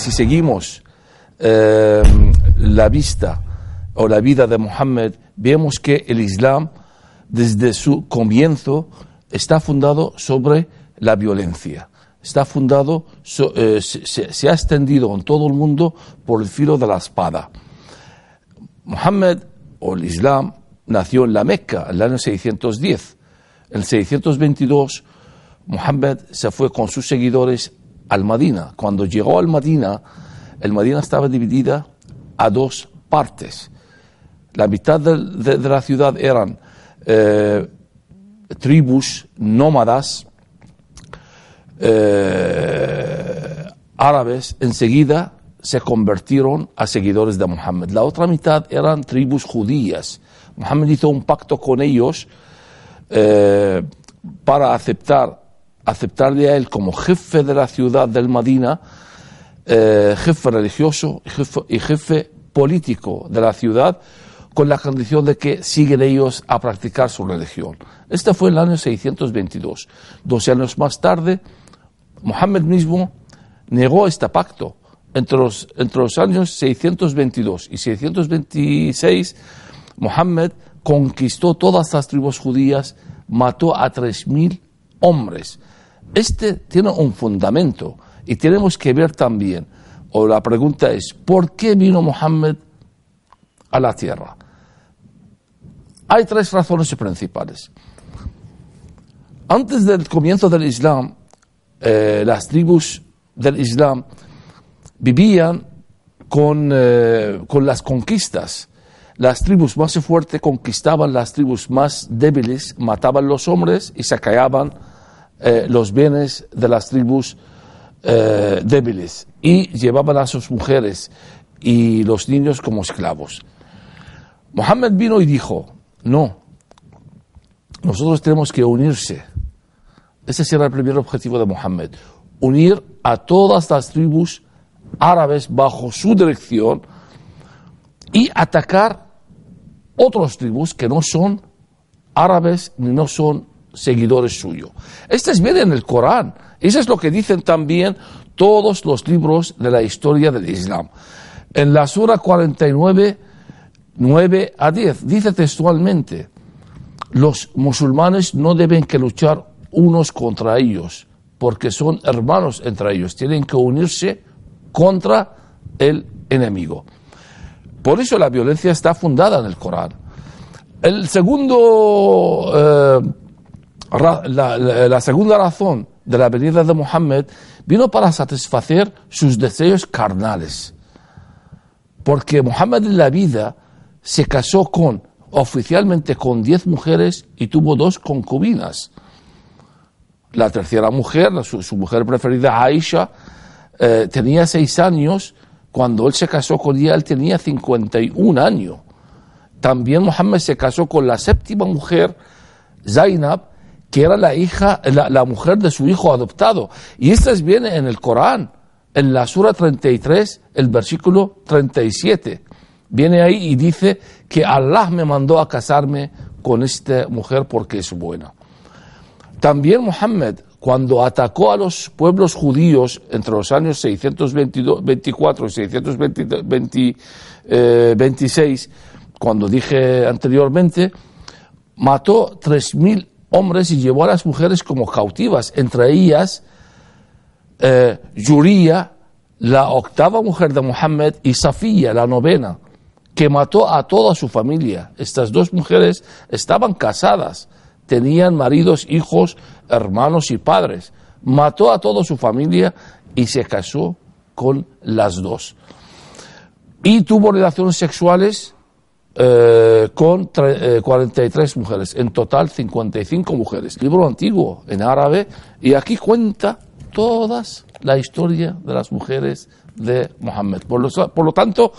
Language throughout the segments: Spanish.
si seguimos eh, la vista o la vida de Mohammed, vemos que el Islam desde su comienzo está fundado sobre la violencia. Está fundado, eh, se, ha extendido en todo el mundo por el filo de la espada. Mohammed o el Islam nació en la Meca en el año 610. En 622 Mohammed se fue con sus seguidores al Madina. Cuando llegó al Madina, el Madina estaba dividida a dos partes. La mitad de, la ciudad eran eh, tribus nómadas eh, árabes, enseguida se convirtieron a seguidores de Mohammed. La otra mitad eran tribus judías. Mohammed hizo un pacto con ellos eh, para aceptar, aceptarle a él como jefe de la ciudad del Madina, jefe religioso y jefe político de la ciudad, con la condición de que siguen ellos a practicar su religión. Este fue el año 622. Doce años más tarde, Mohammed mismo negó este pacto. Entre los, entre los años 622 y 626, Mohammed conquistó todas las tribus judías, mató a 3.000 hombres. Este tiene un fundamento y tenemos que ver también, o la pregunta es, ¿por qué vino Mohammed a la tierra? Hay tres razones principales. Antes del comienzo del Islam, eh, las tribus del Islam vivían con, eh, con las conquistas. Las tribus más fuertes conquistaban las tribus más débiles, mataban los hombres y saqueaban eh, los bienes de las tribus débiles y llevaban a sus mujeres y los niños como esclavos. Mohammed vino y dijo, no. Nosotros tenemos que unirse. Ese será el primer objetivo de Mohammed. Unir a todas las tribus árabes bajo su dirección y atacar otras tribus que no son árabes ni no son seguidores suyos. Esto es bien en el Corán. Eso es lo que dicen también todos los libros de la historia del Islam. En la Sura 49 9 a 10. Dice textualmente, los musulmanes no deben que luchar unos contra ellos, porque son hermanos entre ellos, tienen que unirse contra el enemigo. Por eso la violencia está fundada en el Corán. El segundo, eh, la, segunda razón de la venida de Mohammed vino para satisfacer sus deseos carnales. Porque Mohammed en la vida se casó con, oficialmente con diez mujeres y tuvo dos concubinas. La tercera mujer, su, mujer preferida, Aisha, eh, tenía seis años. Cuando él se casó con ella, él tenía 51 años. También Mohammed se casó con la séptima mujer, Zainab, que era la hija, la, la mujer de su hijo adoptado. Y esto viene en el Corán, en la Sura 33, el versículo 37 viene ahí y dice que Allah me mandó a casarme con esta mujer porque es buena. También Mohammed, cuando atacó a los pueblos judíos entre los años 624 y 626, eh, cuando dije anteriormente, mató 3.000 hombres y llevó a las mujeres como cautivas, entre ellas eh, Yuría, la octava mujer de Mohammed, y Safía, la novena que mató a toda su familia. Estas dos mujeres estaban casadas, tenían maridos, hijos, hermanos y padres. Mató a toda su familia y se casó con las dos. Y tuvo relaciones sexuales eh, con 43 eh, mujeres, en total 55 mujeres. Libro antiguo en árabe y aquí cuenta todas la historia de las mujeres de Mohammed. por lo tanto,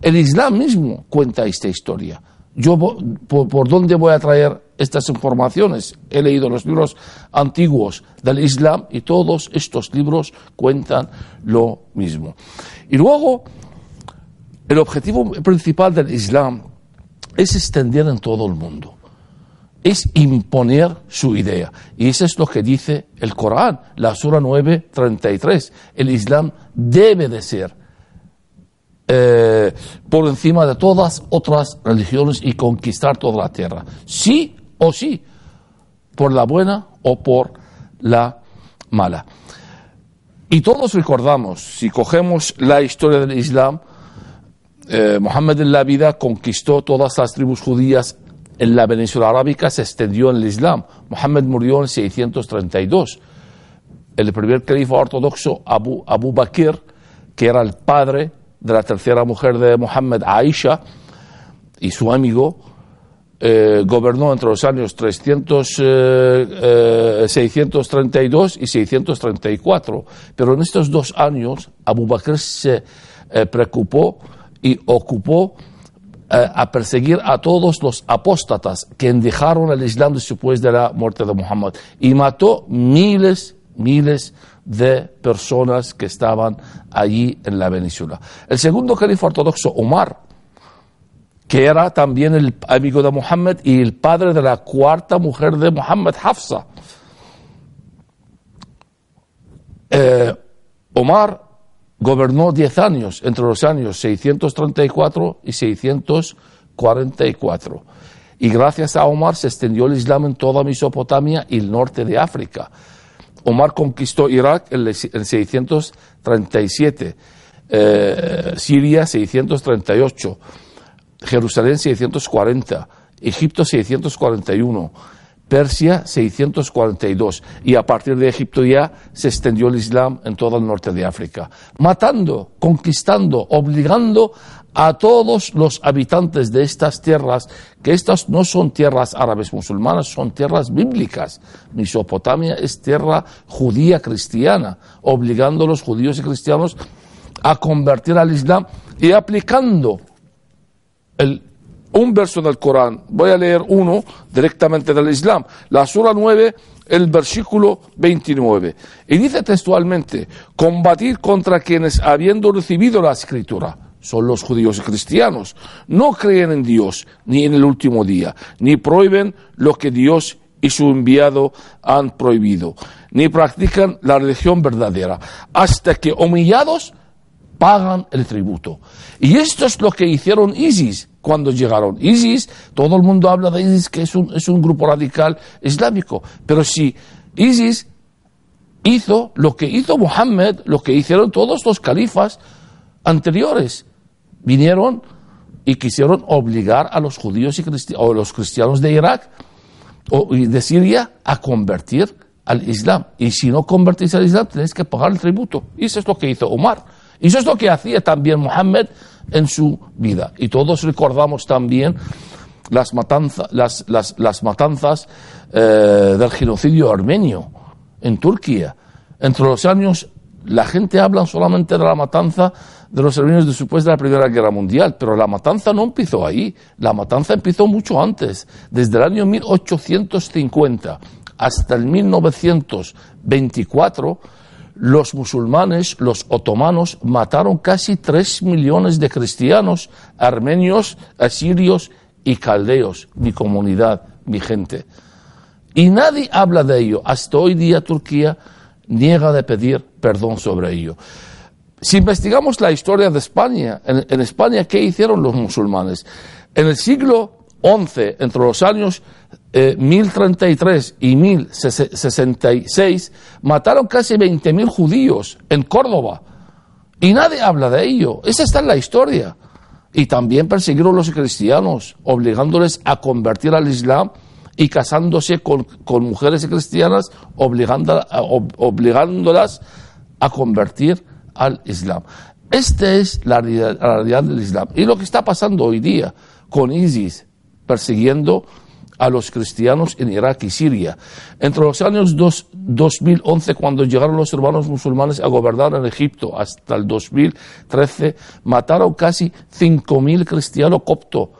el Islam mismo cuenta esta historia. Yo, por, dónde voy a traer estas informaciones? He leído los libros antiguos del Islam y todos estos libros cuentan lo mismo. Y luego, el objetivo principal del Islam es extender en todo el mundo. es imponer su idea. Y eso es lo que dice el Corán, la Sura 9:33. El Islam debe de ser eh, por encima de todas otras religiones y conquistar toda la tierra. Sí o sí, por la buena o por la mala. Y todos recordamos, si cogemos la historia del Islam, eh, Mohammed en la vida conquistó todas las tribus judías en la península arábica, se extendió en el Islam. Mohammed murió en 632. El primer califa ortodoxo, Abu, Abu Bakr, que era el padre de la tercera mujer de Mohammed, Aisha, y su amigo, eh, gobernó entre los años 300, 632 eh, y 634. Pero en estos dos años, Abu Bakr se preocupó y ocupó eh, a perseguir a todos los apóstatas que dejaron el Islam después de la muerte de Muhammad y mató miles, miles de personas que estaban allí en la península. El segundo califa ortodoxo, Omar, que era también el amigo de Muhammad y el padre de la cuarta mujer de Muhammad, Hafsa. Eh, Omar Gobernó diez años, entre los años 634 y 644. Y gracias a Omar se extendió el Islam en toda Mesopotamia y el norte de África. Omar conquistó Irak en 637, eh, Siria 638, Jerusalén 640, Egipto 641. Persia 642 y a partir de Egipto ya se extendió el Islam en todo el norte de África, matando, conquistando, obligando a todos los habitantes de estas tierras, que estas no son tierras árabes musulmanas, son tierras bíblicas. Mesopotamia es tierra judía cristiana, obligando a los judíos y cristianos a convertir al Islam y aplicando el un verso del Corán. Voy a leer uno directamente del Islam. La Sura 9, el versículo 29. Y dice textualmente, combatir contra quienes habiendo recibido la escritura, son los judíos y cristianos, no creen en Dios ni en el último día, ni prohíben lo que Dios y su enviado han prohibido, ni practican la religión verdadera, hasta que humillados pagan el tributo. Y esto es lo que hicieron ISIS cuando llegaron. ISIS, todo el mundo habla de ISIS que es un, es un grupo radical islámico, pero si ISIS hizo lo que hizo Mohammed, lo que hicieron todos los califas anteriores, vinieron y quisieron obligar a los judíos y o los cristianos de Irak o de Siria a convertir al Islam. Y si no convertís al Islam, tenéis que pagar el tributo. Y eso es lo que hizo Omar. Y eso es lo que hacía también Mohammed en su vida. Y todos recordamos también las, las, matanzas eh, del genocidio armenio en Turquía. Entre los años, la gente habla solamente de la matanza de los armenios después de la Primera Guerra Mundial, pero la matanza no empezó ahí, la matanza empezó mucho antes, desde el año 1850 hasta el 1924 los musulmanes, los otomanos, mataron casi tres millones de cristianos, armenios, asirios y caldeos, mi comunidad, mi gente. Y nadie habla de ello. Hasta hoy día Turquía niega de pedir perdón sobre ello. Si investigamos la historia de España, en, en España, ¿qué hicieron los musulmanes? En el siglo 11, entre los años 1033 eh, y 1066, mataron casi 20.000 judíos en Córdoba. Y nadie habla de ello. Esa está en la historia. Y también persiguieron a los cristianos, obligándoles a convertir al Islam y casándose con, mujeres cristianas, obligándolas a convertir al Islam. Esta es la realidad del Islam. Y lo que está pasando hoy día con ISIS, persiguiendo a los cristianos en Irak y Siria. Entre los años 2011, cuando llegaron los hermanos musulmanes a gobernar en Egipto, hasta el 2013, mataron casi 5.000 cristianos coptos,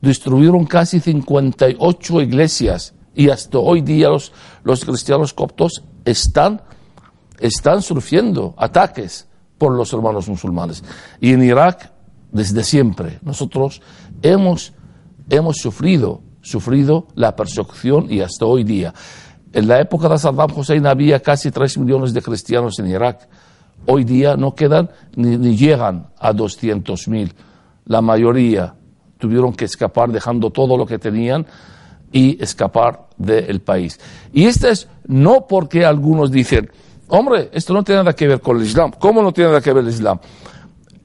destruyeron casi 58 iglesias y hasta hoy día los, los cristianos coptos están, están sufriendo ataques por los hermanos musulmanes. Y en Irak, desde siempre, nosotros hemos hemos sufrido sufrido la persecución y hasta hoy día. En la época de Saddam Hussein había casi 3 millones de cristianos en Irak. Hoy día no quedan ni, llegan a 200 mil. La mayoría tuvieron que escapar dejando todo lo que tenían y escapar del país. Y esto es no porque algunos dicen, hombre, esto no tiene nada que ver con el Islam. ¿Cómo no tiene nada que ver el Islam?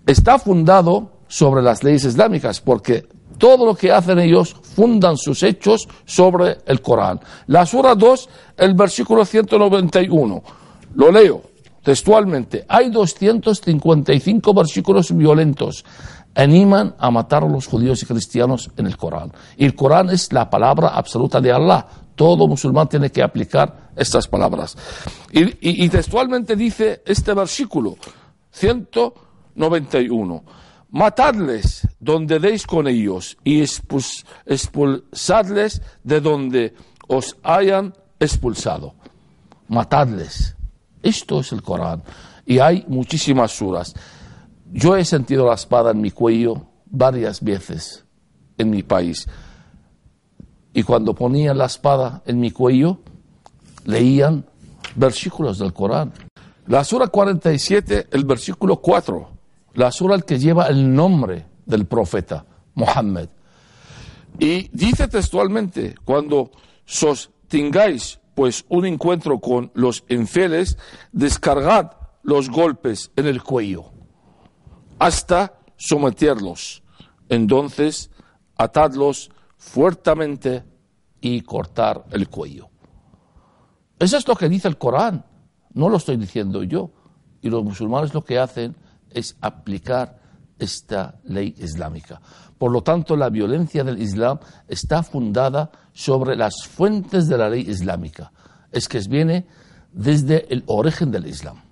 Está fundado sobre las leyes islámicas, porque todo lo que hacen ellos fundan sus hechos sobre el Corán. La Sura 2, el versículo 191. Lo leo textualmente. Hay 255 versículos violentos. Animan a matar a los judíos y cristianos en el Corán. Y el Corán es la palabra absoluta de Allah. Todo musulmán tiene que aplicar estas palabras. Y, y textualmente dice este versículo 191 matadles donde deis con ellos y expulsadles de donde os hayan expulsado. Matadles. Esto es el Corán. Y hay muchísimas suras. Yo he sentido la espada en mi cuello varias veces en mi país. Y cuando ponían la espada en mi cuello, leían versículos del Corán. La sura 47, el versículo 4 la sura que lleva el nombre del profeta, Muhammad. Y dice textualmente, cuando sostengáis pues un encuentro con los infieles, descargad los golpes en el cuello hasta someterlos. Entonces, atadlos fuertemente y cortar el cuello. Eso es lo que dice el Corán, no lo estoy diciendo yo. Y los musulmanes lo que hacen es aplicar esta ley islámica. Por lo tanto, la violencia del Islam está fundada sobre las fuentes de la ley islámica. Es que viene desde el origen del Islam.